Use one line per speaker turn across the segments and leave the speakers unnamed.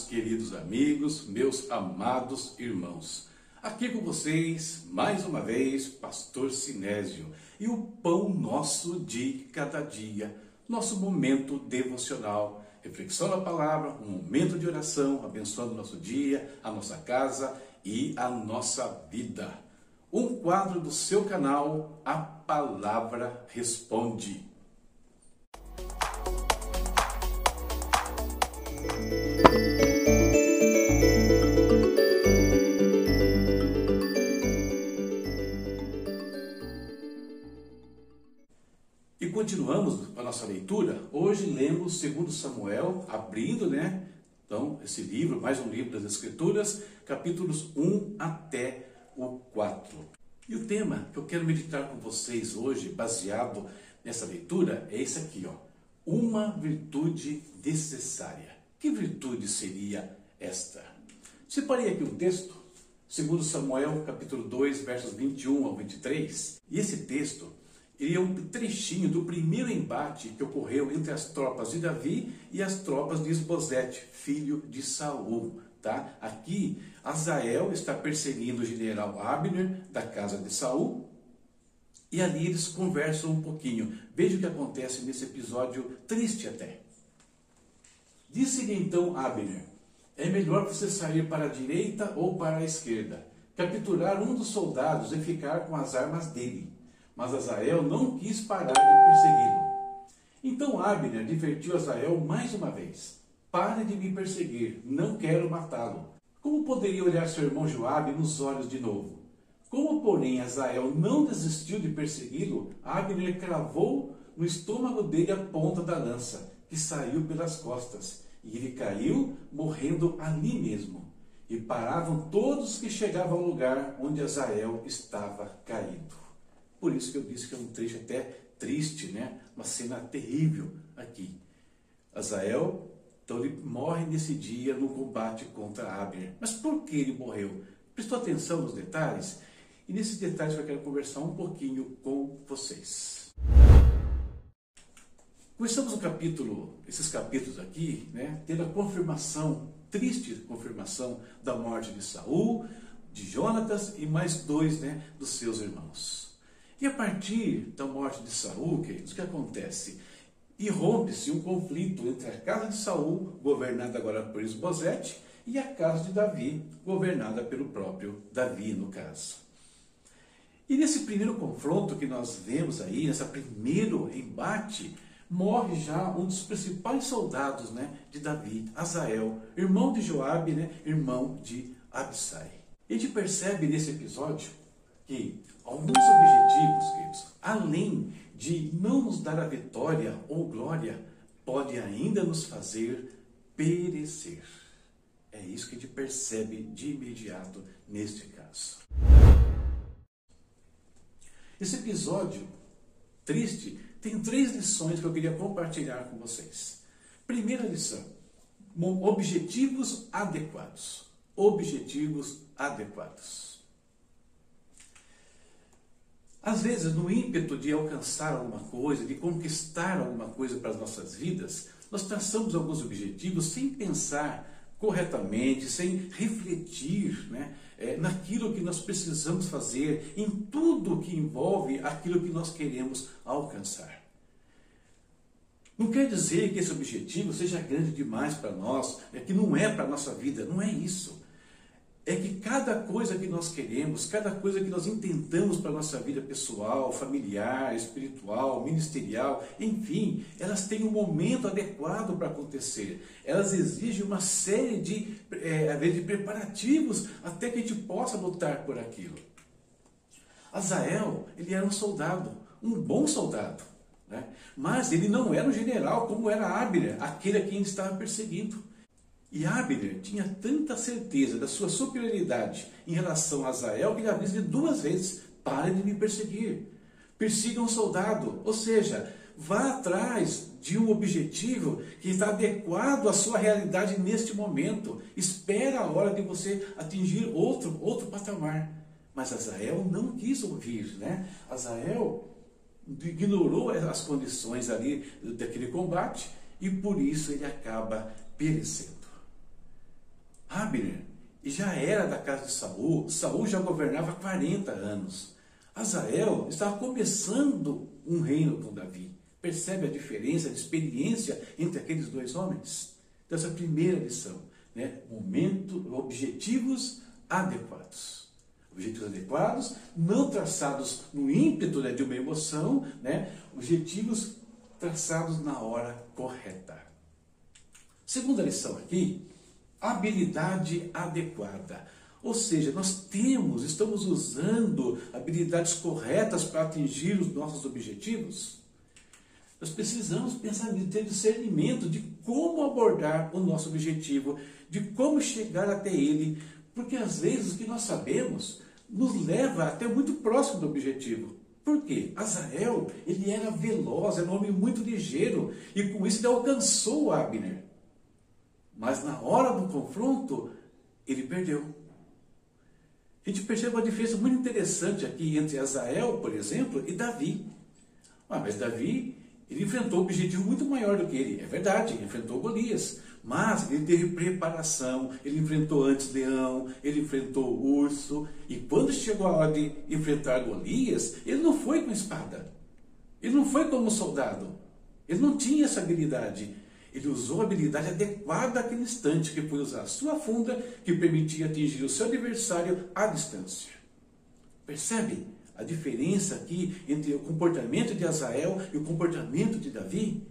Queridos amigos, meus amados irmãos. Aqui com vocês, mais uma vez, Pastor Sinésio e o pão nosso de cada dia, nosso momento devocional, reflexão da palavra, um momento de oração, abençoando o nosso dia, a nossa casa e a nossa vida. Um quadro do seu canal, A Palavra Responde. Continuamos a nossa leitura. Hoje lemos 2 Samuel, abrindo, né? Então, esse livro, mais um livro das Escrituras, capítulos 1 até o 4. E o tema que eu quero meditar com vocês hoje, baseado nessa leitura, é esse aqui, ó. Uma virtude necessária. Que virtude seria esta? Separei aqui um texto, 2 Samuel, capítulo 2, versos 21 ao 23. E esse texto ele é um trechinho do primeiro embate que ocorreu entre as tropas de Davi e as tropas de Esbozete, filho de Saul. Tá? Aqui, Azael está perseguindo o general Abner da casa de Saul e ali eles conversam um pouquinho. Veja o que acontece nesse episódio triste até. Disse-lhe então Abner: É melhor você sair para a direita ou para a esquerda, capturar um dos soldados e ficar com as armas dele. Mas Azael não quis parar de persegui-lo. Então Abner advertiu Azael mais uma vez: Pare de me perseguir, não quero matá-lo. Como poderia olhar seu irmão Joabe nos olhos de novo? Como, porém, Azael não desistiu de persegui-lo, Abner cravou no estômago dele a ponta da lança, que saiu pelas costas e ele caiu, morrendo ali mesmo. E paravam todos que chegavam ao lugar onde Azael estava caído. Por isso que eu disse que é um trecho até triste, né? Uma cena terrível aqui. Azael, então ele morre nesse dia no combate contra Abner. Mas por que ele morreu? Prestou atenção nos detalhes? E nesses detalhes eu quero conversar um pouquinho com vocês. Começamos o capítulo, esses capítulos aqui, né, tendo a confirmação, triste confirmação da morte de Saul, de Jonatas e mais dois né, dos seus irmãos. E a partir da morte de Saul, queridos, o que acontece? Irrompe-se um conflito entre a casa de Saul, governada agora por Esbozete, e a casa de Davi, governada pelo próprio Davi, no caso. E nesse primeiro confronto que nós vemos aí, nesse primeiro embate, morre já um dos principais soldados né, de Davi, Azael, irmão de Joabe, né, irmão de Absai. A gente percebe nesse episódio que alguns objetivos, queridos, além de não nos dar a vitória ou glória, pode ainda nos fazer perecer. É isso que a gente percebe de imediato neste caso. Esse episódio triste tem três lições que eu queria compartilhar com vocês. Primeira lição: objetivos adequados. Objetivos adequados. Às vezes, no ímpeto de alcançar alguma coisa, de conquistar alguma coisa para as nossas vidas, nós traçamos alguns objetivos sem pensar corretamente, sem refletir né, é, naquilo que nós precisamos fazer, em tudo que envolve aquilo que nós queremos alcançar. Não quer dizer que esse objetivo seja grande demais para nós, é que não é para a nossa vida, não é isso é que cada coisa que nós queremos, cada coisa que nós intentamos para a nossa vida pessoal, familiar, espiritual, ministerial, enfim, elas têm um momento adequado para acontecer. Elas exigem uma série de, é, de preparativos até que a gente possa lutar por aquilo. Azael, ele era um soldado, um bom soldado, né? mas ele não era um general como era Abner, aquele a quem ele estava perseguindo. E Abner tinha tanta certeza da sua superioridade em relação a Azael que ele avisa duas vezes: pare de me perseguir, persiga um soldado, ou seja, vá atrás de um objetivo que está adequado à sua realidade neste momento. Espera a hora de você atingir outro, outro patamar. Mas Azael não quis ouvir, né? Azael ignorou as condições ali daquele combate e por isso ele acaba perecendo. Abner já era da casa de Saul, Saul já governava 40 anos. Azael estava começando um reino com Davi. Percebe a diferença de experiência entre aqueles dois homens? Então, essa é a primeira lição. Né? Momento, objetivos adequados. Objetivos adequados, não traçados no ímpeto né, de uma emoção, né? objetivos traçados na hora correta. Segunda lição aqui, habilidade adequada. Ou seja, nós temos, estamos usando habilidades corretas para atingir os nossos objetivos. Nós precisamos pensar em ter discernimento de como abordar o nosso objetivo, de como chegar até ele, porque às vezes o que nós sabemos nos leva até muito próximo do objetivo. Por quê? Azael, ele era veloz, era um homem muito ligeiro, e com isso ele alcançou Abner. Mas na hora do confronto, ele perdeu. A gente percebe uma diferença muito interessante aqui entre Azael, por exemplo, e Davi. Ah, mas Davi, ele enfrentou um objetivo muito maior do que ele. É verdade, enfrentou Golias. Mas ele teve preparação, ele enfrentou antes leão, ele enfrentou urso. E quando chegou a hora de enfrentar Golias, ele não foi com espada. Ele não foi como soldado. Ele não tinha essa habilidade. Ele usou a habilidade adequada àquele instante, que foi usar a sua funda, que permitia atingir o seu adversário à distância. Percebe a diferença aqui entre o comportamento de Azael e o comportamento de Davi?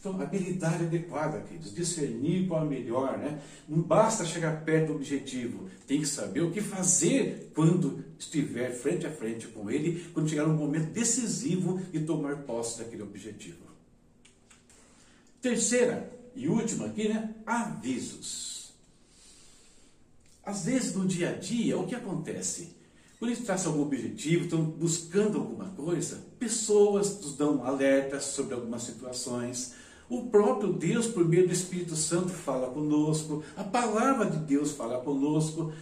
Então, habilidade adequada, queridos, discernir qual é melhor, né? Não basta chegar perto do objetivo, tem que saber o que fazer quando estiver frente a frente com ele, quando chegar um momento decisivo e tomar posse daquele objetivo. Terceira e última aqui, né? Avisos. Às vezes no dia a dia, o que acontece? Quando eles traçam algum objetivo, estão buscando alguma coisa, pessoas nos dão alertas sobre algumas situações. O próprio Deus, por meio do Espírito Santo, fala conosco. A palavra de Deus fala conosco.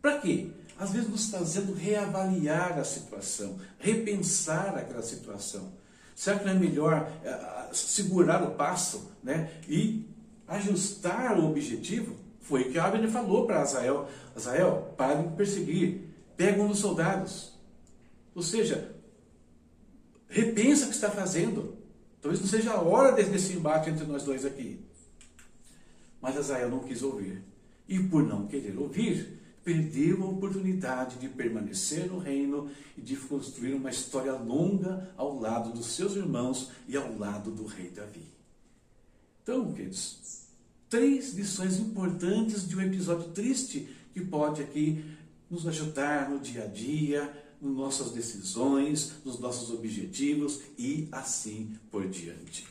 Para quê? Às vezes nos fazendo reavaliar a situação, repensar aquela situação. Será que não é melhor uh, segurar o passo né, e ajustar o objetivo? Foi o que Abner falou para Azael. Azael, pare de perseguir. Pega um dos soldados. Ou seja, repensa o que está fazendo. Talvez não seja a hora desse embate entre nós dois aqui. Mas Azael não quis ouvir. E por não querer ouvir, perdeu a oportunidade de permanecer no reino e de construir uma história longa ao lado dos seus irmãos e ao lado do rei Davi. Então, queridos, três lições importantes de um episódio triste que pode aqui nos ajudar no dia a dia, nas nossas decisões, nos nossos objetivos e assim por diante.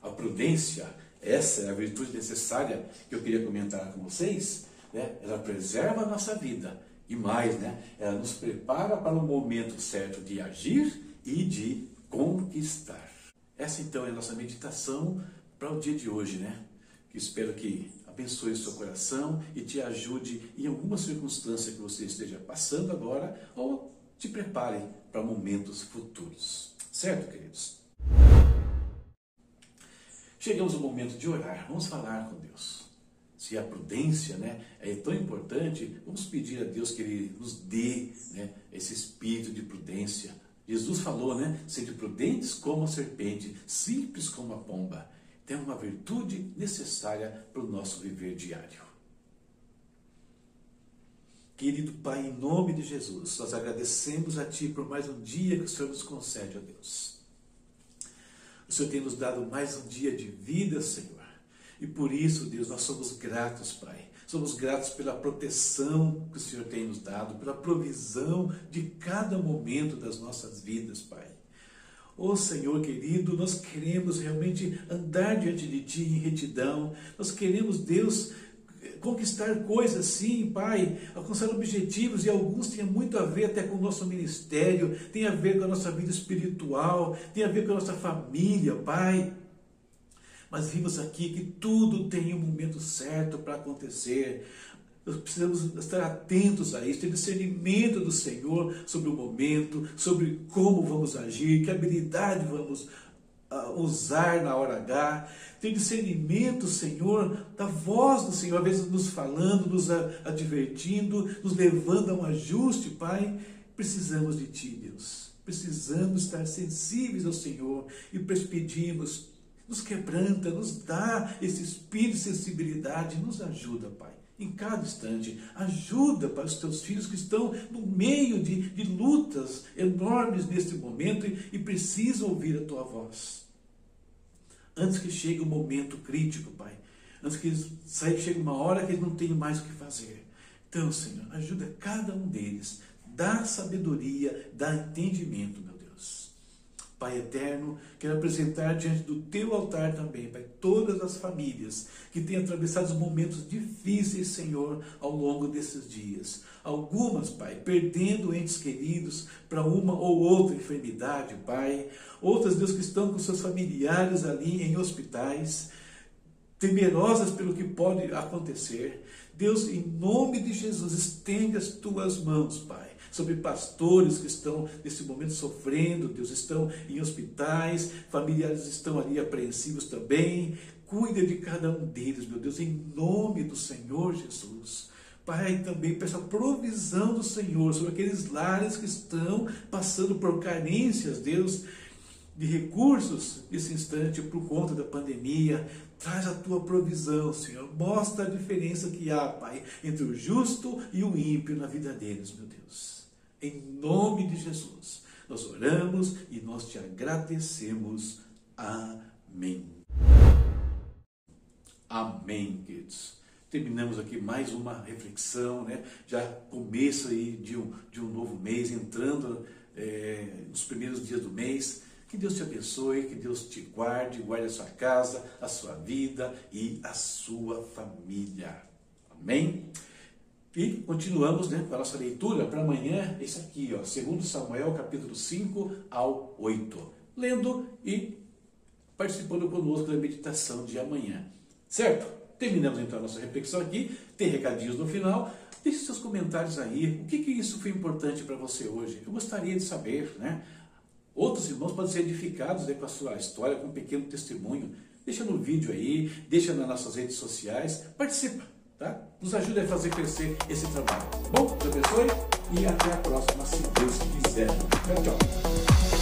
A prudência, essa é a virtude necessária que eu queria comentar com vocês né? ela preserva a nossa vida e mais, né? ela nos prepara para o momento certo de agir e de conquistar. Essa então é a nossa meditação para o dia de hoje, né? Que espero que abençoe o seu coração e te ajude em alguma circunstância que você esteja passando agora ou te prepare para momentos futuros. Certo, queridos? Chegamos ao momento de orar. Vamos falar com Deus se a prudência né, é tão importante, vamos pedir a Deus que Ele nos dê né, esse espírito de prudência. Jesus falou, né? Sede prudentes como a serpente, simples como a pomba. Tem uma virtude necessária para o nosso viver diário. Querido Pai, em nome de Jesus, nós agradecemos a Ti por mais um dia que o Senhor nos concede, ó Deus. O Senhor tem nos dado mais um dia de vida, Senhor. E por isso, Deus, nós somos gratos, Pai. Somos gratos pela proteção que o Senhor tem nos dado, pela provisão de cada momento das nossas vidas, Pai. Ô oh, Senhor querido, nós queremos realmente andar diante de Ti em retidão. Nós queremos, Deus, conquistar coisas, sim, Pai, alcançar objetivos, e alguns têm muito a ver até com o nosso ministério, tem a ver com a nossa vida espiritual, tem a ver com a nossa família, Pai mas vimos aqui que tudo tem um momento certo para acontecer. Nós precisamos estar atentos a isso, ter discernimento do Senhor sobre o momento, sobre como vamos agir, que habilidade vamos usar na hora H, ter discernimento, Senhor, da voz do Senhor, às vezes nos falando, nos advertindo, nos levando a um ajuste, Pai. Precisamos de Ti, Deus. Precisamos estar sensíveis ao Senhor e pedimos, nos quebranta, nos dá esse espírito de sensibilidade, nos ajuda, Pai em cada instante. Ajuda para os teus filhos que estão no meio de, de lutas enormes neste momento e, e precisam ouvir a tua voz. Antes que chegue o momento crítico, Pai. Antes que chegue uma hora que eles não tenham mais o que fazer. Então, Senhor, ajuda cada um deles. Dá sabedoria, dá entendimento, meu Pai eterno, quero apresentar diante do teu altar também, Pai, todas as famílias que têm atravessado os momentos difíceis, Senhor, ao longo desses dias. Algumas, Pai, perdendo entes queridos para uma ou outra enfermidade, Pai. Outras, Deus, que estão com seus familiares ali em hospitais, temerosas pelo que pode acontecer. Deus, em nome de Jesus, estende as tuas mãos, Pai sobre pastores que estão nesse momento sofrendo, Deus, estão em hospitais, familiares estão ali apreensivos também. Cuida de cada um deles, meu Deus, em nome do Senhor Jesus. Pai, também peço a provisão do Senhor sobre aqueles lares que estão passando por carências, Deus, de recursos nesse instante por conta da pandemia. Traz a tua provisão, Senhor. Mostra a diferença que há, Pai, entre o justo e o ímpio na vida deles, meu Deus. Em nome de Jesus, nós oramos e nós te agradecemos. Amém. Amém, queridos. Terminamos aqui mais uma reflexão, né? Já começo aí de um, de um novo mês, entrando é, nos primeiros dias do mês. Que Deus te abençoe, que Deus te guarde, guarde a sua casa, a sua vida e a sua família. Amém? E continuamos né, com a nossa leitura para amanhã, esse aqui, ó, 2 Samuel, capítulo 5 ao 8. Lendo e participando conosco da meditação de amanhã. Certo? Terminamos então a nossa reflexão aqui. Tem recadinhos no final. Deixe seus comentários aí. O que, que isso foi importante para você hoje? Eu gostaria de saber, né? Outros irmãos podem ser edificados né, com a sua história, com um pequeno testemunho. Deixa no vídeo aí, deixa nas nossas redes sociais. Participa! Tá? Nos ajude a fazer crescer esse trabalho. Bom, Deus abençoe e até a próxima, se Deus quiser. Tchau, tchau.